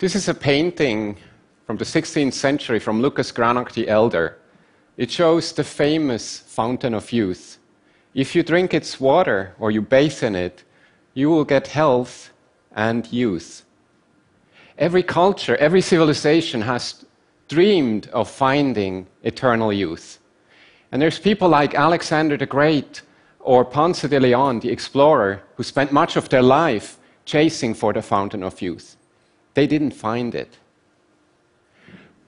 This is a painting from the 16th century from Lucas Cranach the Elder. It shows the famous fountain of youth. If you drink its water or you bathe in it, you will get health and youth. Every culture, every civilization has dreamed of finding eternal youth. And there's people like Alexander the Great or Ponce de Leon, the explorer, who spent much of their life chasing for the fountain of youth. They didn't find it.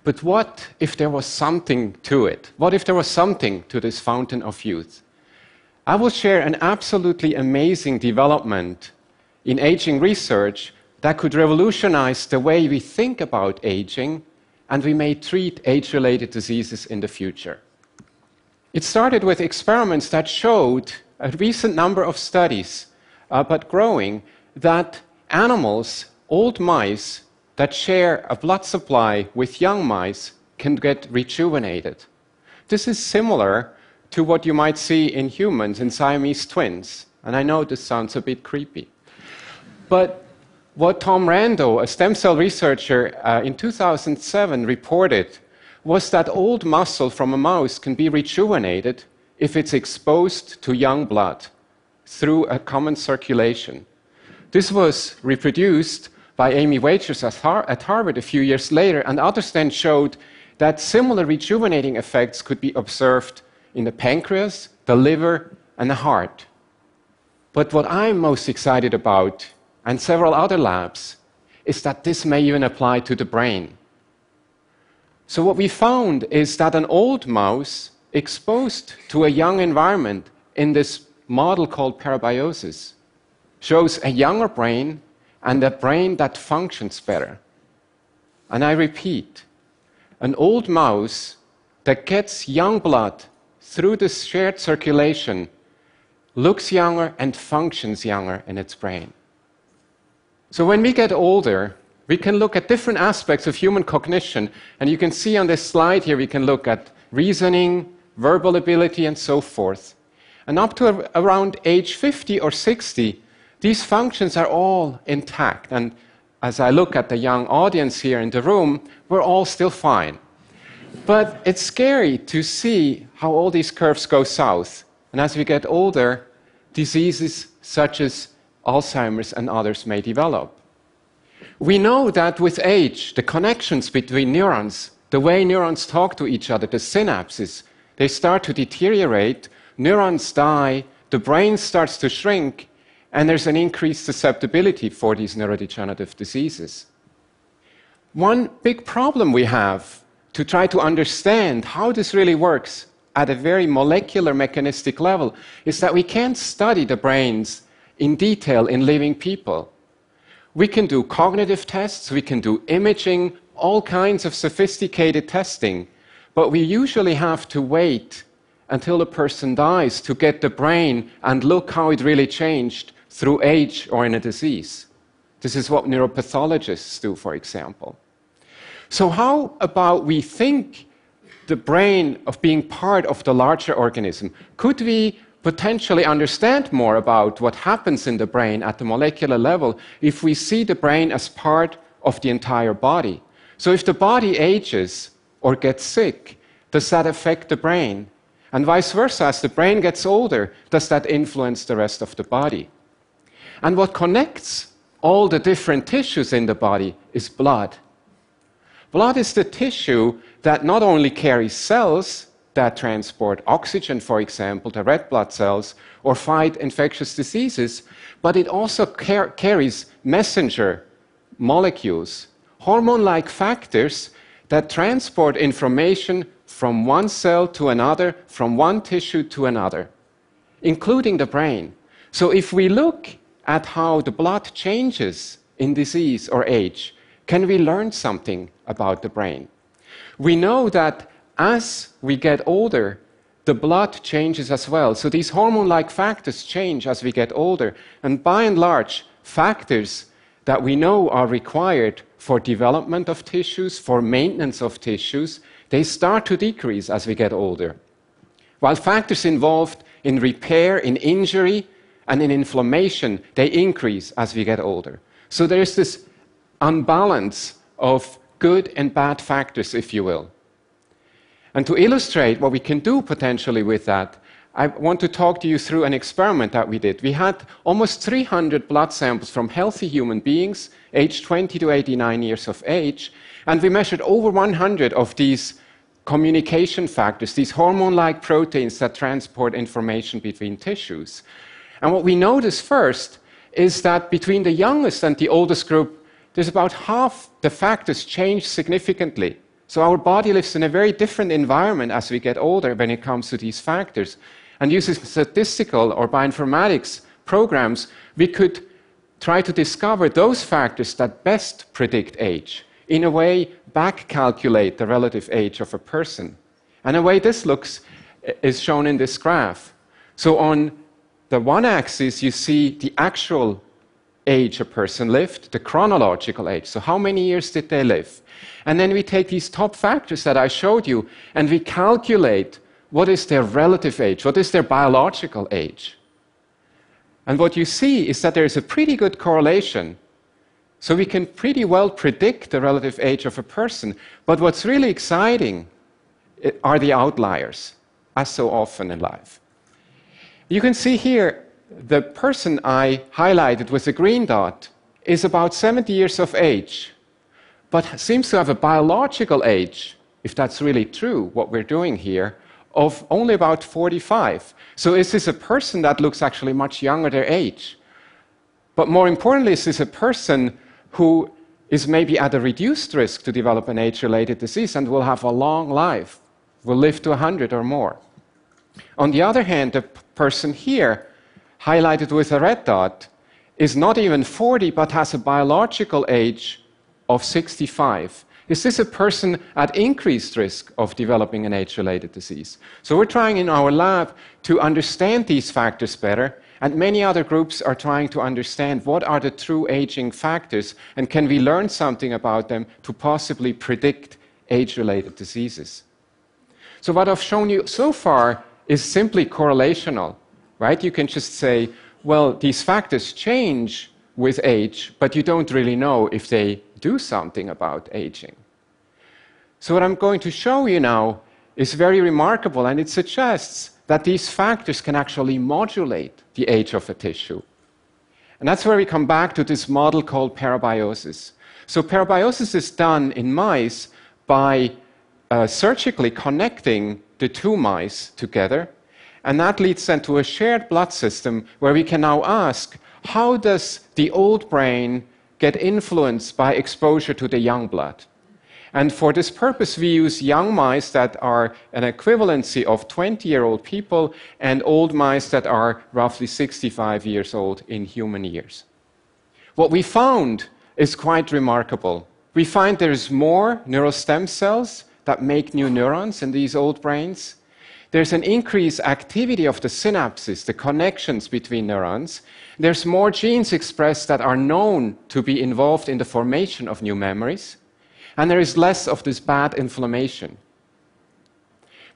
But what if there was something to it? What if there was something to this fountain of youth? I will share an absolutely amazing development in aging research that could revolutionize the way we think about aging and we may treat age related diseases in the future. It started with experiments that showed a recent number of studies, uh, but growing, that animals, old mice that share a blood supply with young mice, can get rejuvenated. This is similar to what you might see in humans in Siamese twins. And I know this sounds a bit creepy. But what Tom Rando, a stem cell researcher uh, in 2007, reported was that old muscle from a mouse can be rejuvenated if it's exposed to young blood through a common circulation. This was reproduced by Amy at, at Harvard a few years later, and others then showed that similar rejuvenating effects could be observed in the pancreas, the liver, and the heart. But what I'm most excited about, and several other labs, is that this may even apply to the brain. So, what we found is that an old mouse exposed to a young environment in this model called parabiosis shows a younger brain and a brain that functions better. And I repeat, an old mouse that gets young blood through the shared circulation looks younger and functions younger in its brain. So when we get older, we can look at different aspects of human cognition, and you can see on this slide here, we can look at reasoning, verbal ability, and so forth. And up to around age 50 or 60, these functions are all intact. And as I look at the young audience here in the room, we're all still fine. But it's scary to see how all these curves go south. And as we get older, diseases such as Alzheimer's and others may develop. We know that with age, the connections between neurons, the way neurons talk to each other, the synapses, they start to deteriorate, neurons die, the brain starts to shrink, and there's an increased susceptibility for these neurodegenerative diseases. One big problem we have to try to understand how this really works at a very molecular mechanistic level is that we can't study the brains in detail in living people. We can do cognitive tests, we can do imaging, all kinds of sophisticated testing, but we usually have to wait until a person dies to get the brain and look how it really changed through age or in a disease. This is what neuropathologists do, for example. So, how about we think the brain of being part of the larger organism? Could we potentially understand more about what happens in the brain at the molecular level if we see the brain as part of the entire body? So, if the body ages or gets sick, does that affect the brain? And vice versa, as the brain gets older, does that influence the rest of the body? And what connects all the different tissues in the body is blood. Blood is the tissue that not only carries cells that transport oxygen, for example, the red blood cells, or fight infectious diseases, but it also car- carries messenger molecules, hormone like factors that transport information from one cell to another, from one tissue to another, including the brain. So if we look at how the blood changes in disease or age, can we learn something about the brain? We know that as we get older, the blood changes as well. So these hormone like factors change as we get older. And by and large, factors that we know are required for development of tissues, for maintenance of tissues, they start to decrease as we get older. While factors involved in repair, in injury, and in inflammation, they increase as we get older. So there's this unbalance of good and bad factors, if you will. And to illustrate what we can do potentially with that, I want to talk to you through an experiment that we did. We had almost 300 blood samples from healthy human beings, aged 20 to 89 years of age, and we measured over 100 of these communication factors, these hormone like proteins that transport information between tissues. And what we notice first is that between the youngest and the oldest group, there's about half the factors change significantly. So our body lives in a very different environment as we get older when it comes to these factors. And using statistical or bioinformatics programs, we could try to discover those factors that best predict age. In a way, back calculate the relative age of a person. And the way this looks eh, is shown in this graph. So on the one axis, you see the actual age a person lived, the chronological age. So, how many years did they live? And then we take these top factors that I showed you and we calculate what is their relative age? What is their biological age? And what you see is that there is a pretty good correlation. So we can pretty well predict the relative age of a person. But what's really exciting eh, are the outliers, as so often in life. You can see here the person I highlighted with the green dot is about 70 years of age, but seems to have a biological age, if that's really true, what we're doing here, of only about 45. So is this a person that looks actually much younger their age? But more importantly, is this a person who is maybe at a reduced risk to develop an age related disease and will have a long life, will live to 100 or more? On the other hand, the person here, highlighted with a red dot, is not even 40 but has a biological age of 65. Is this a person at increased risk of developing an age related disease? So, we're trying in our lab to understand these factors better, and many other groups are trying to understand what are the true aging factors and can we learn something about them to possibly predict age related diseases. So, what I've shown you so far is simply correlational, right? You can just say, well, these factors change with age, but you don't really know if they do something about aging. So, what I'm going to show you now is very remarkable, and it suggests that these factors can actually modulate the age of a tissue. And that's where we come back to this model called parabiosis. So, parabiosis is done in mice by uh, surgically connecting the two mice together, and that leads then to a shared blood system where we can now ask how does the old brain get influenced by exposure to the young blood. And for this purpose, we use young mice that are an equivalency of 20 year old people and old mice that are roughly 65 years old in human years. What we found is quite remarkable. We find there's more neural stem cells that make new neurons in these old brains. There's an increased activity of the synapses, the connections between neurons, there's more genes expressed that are known to be involved in the formation of new memories, and there is less of this bad inflammation.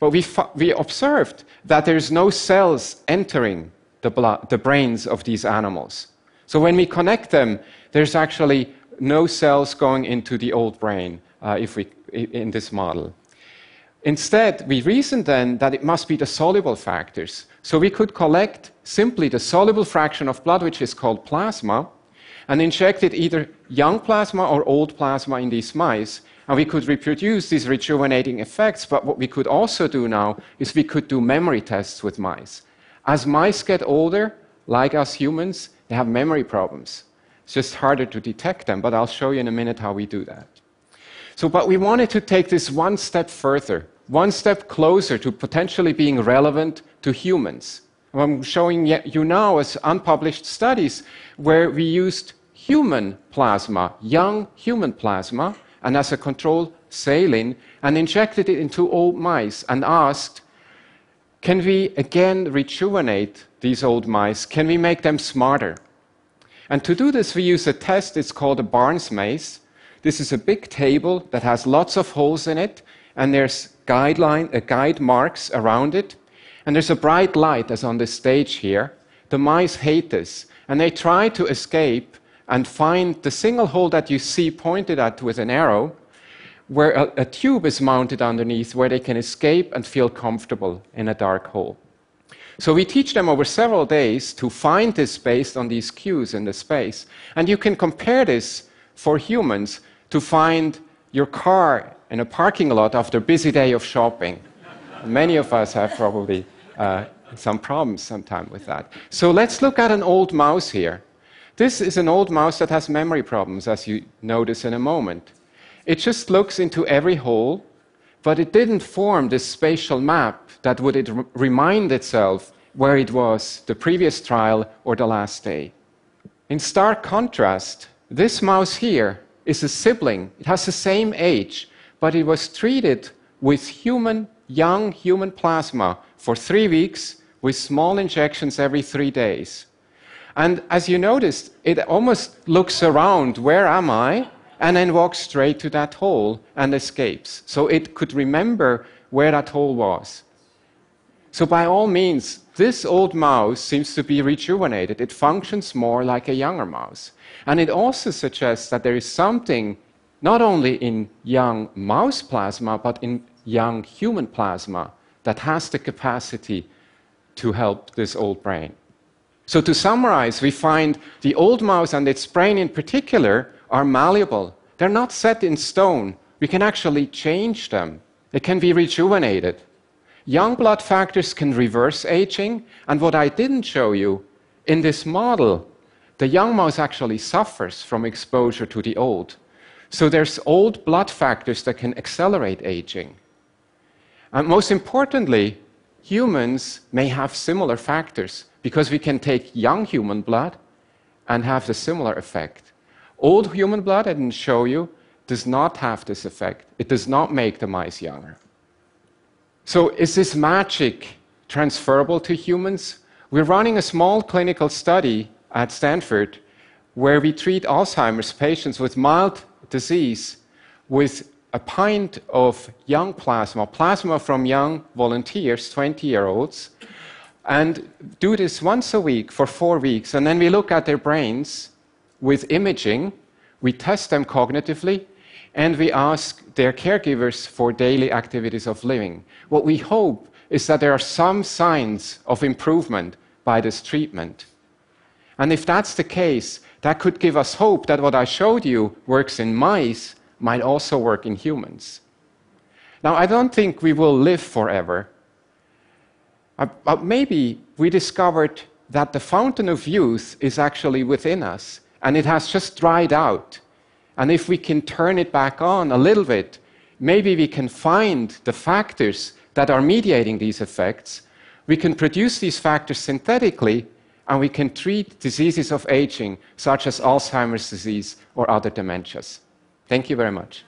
But we, we observed that there's no cells entering the, blood, the brains of these animals. So when we connect them, there's actually no cells going into the old brain uh, if we, in this model. Instead, we reasoned then that it must be the soluble factors. So we could collect simply the soluble fraction of blood, which is called plasma, and injected either young plasma or old plasma in these mice. And we could reproduce these rejuvenating effects, but what we could also do now is we could do memory tests with mice. As mice get older, like us humans, they have memory problems. It's just harder to detect them, but I'll show you in a minute how we do that. So, but we wanted to take this one step further, one step closer to potentially being relevant to humans. I'm showing you now as unpublished studies where we used human plasma, young human plasma, and as a control, saline, and injected it into old mice and asked, can we again rejuvenate these old mice? Can we make them smarter? And to do this, we use a test, it's called a Barnes maze. This is a big table that has lots of holes in it, and there's guideline, uh, guide marks around it. And there's a bright light, as on this stage here. The mice hate this, and they try to escape and find the single hole that you see pointed at with an arrow, where a, a, tube is mounted underneath where they can escape and feel comfortable in a dark hole. So we teach them over several days to find this based on these cues in the space. And you can compare this for humans to find your car in a parking lot after a busy day of shopping. Many of us have probably uh, some problems sometime with that. So let's look at an old mouse here. This is an old mouse that has memory problems, as you notice in a moment. It just looks into every hole, but it didn't form this spatial map that would it remind itself where it was the previous trial or the last day. In stark contrast, this mouse here is a sibling. It has the same age, but it was treated with human, young human plasma for three weeks with small injections every three days. And as you noticed, it almost looks around, where am I? And then walks straight to that hole and escapes. So it could remember where that hole was. So, by all means, this old mouse seems to be rejuvenated. It functions more like a younger mouse. And it also suggests that there is something not only in young mouse plasma, but in young human plasma that has the capacity to help this old brain. So, to summarize, we find the old mouse and its brain in particular are malleable. They're not set in stone. We can actually change them, they can be rejuvenated. Young blood factors can reverse aging, and what I didn't show you in this model, the young mouse actually suffers from exposure to the old. So there's old blood factors that can accelerate aging. And most importantly, humans may have similar factors because we can take young human blood and have the similar effect. Old human blood, I didn't show you, does not have this effect. It does not make the mice younger. So, is this magic transferable to humans? We're running a small clinical study at Stanford where we treat Alzheimer's patients with mild disease with a pint of young plasma, plasma from young volunteers, 20 year olds, and do this once a week for four weeks. And then we look at their brains with imaging, we test them cognitively, and we ask their caregivers for daily activities of living. What we hope is that there are some signs of improvement by this treatment. And if that's the case, that could give us hope that what I showed you works in mice might also work in humans. Now, I don't think we will live forever. Uh, but maybe we discovered that the fountain of youth is actually within us, and it has just dried out. And if we can turn it back on a little bit, maybe we can find the factors that are mediating these effects. We can produce these factors synthetically, and we can treat diseases of aging, such as Alzheimer's disease or other dementias. Thank you very much.